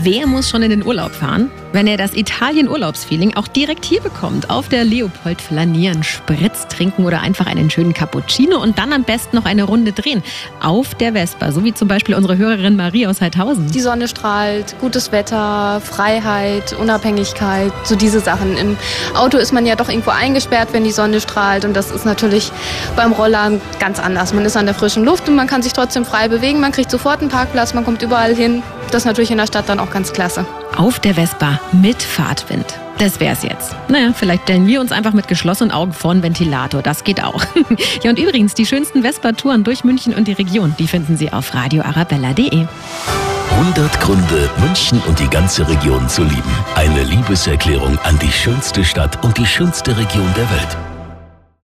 Wer muss schon in den Urlaub fahren, wenn er das Italien-Urlaubsfeeling auch direkt hier bekommt? Auf der Leopold flanieren, Spritz trinken oder einfach einen schönen Cappuccino und dann am besten noch eine Runde drehen. Auf der Vespa, so wie zum Beispiel unsere Hörerin Marie aus Heidhausen. Die Sonne strahlt, gutes Wetter, Freiheit, Unabhängigkeit, so diese Sachen. Im Auto ist man ja doch irgendwo eingesperrt, wenn die Sonne strahlt und das ist natürlich beim Roller ganz anders. Man ist an der frischen Luft und man kann sich trotzdem frei bewegen, man kriegt sofort einen Parkplatz, man kommt überall hin. Das ist natürlich in der Stadt dann auch ganz klasse. Auf der Vespa mit Fahrtwind. Das wär's jetzt. Naja, vielleicht stellen wir uns einfach mit geschlossenen Augen vor einen Ventilator. Das geht auch. ja, und übrigens, die schönsten Vespa-Touren durch München und die Region, die finden Sie auf radioarabella.de. 100 Gründe, München und die ganze Region zu lieben. Eine Liebeserklärung an die schönste Stadt und die schönste Region der Welt.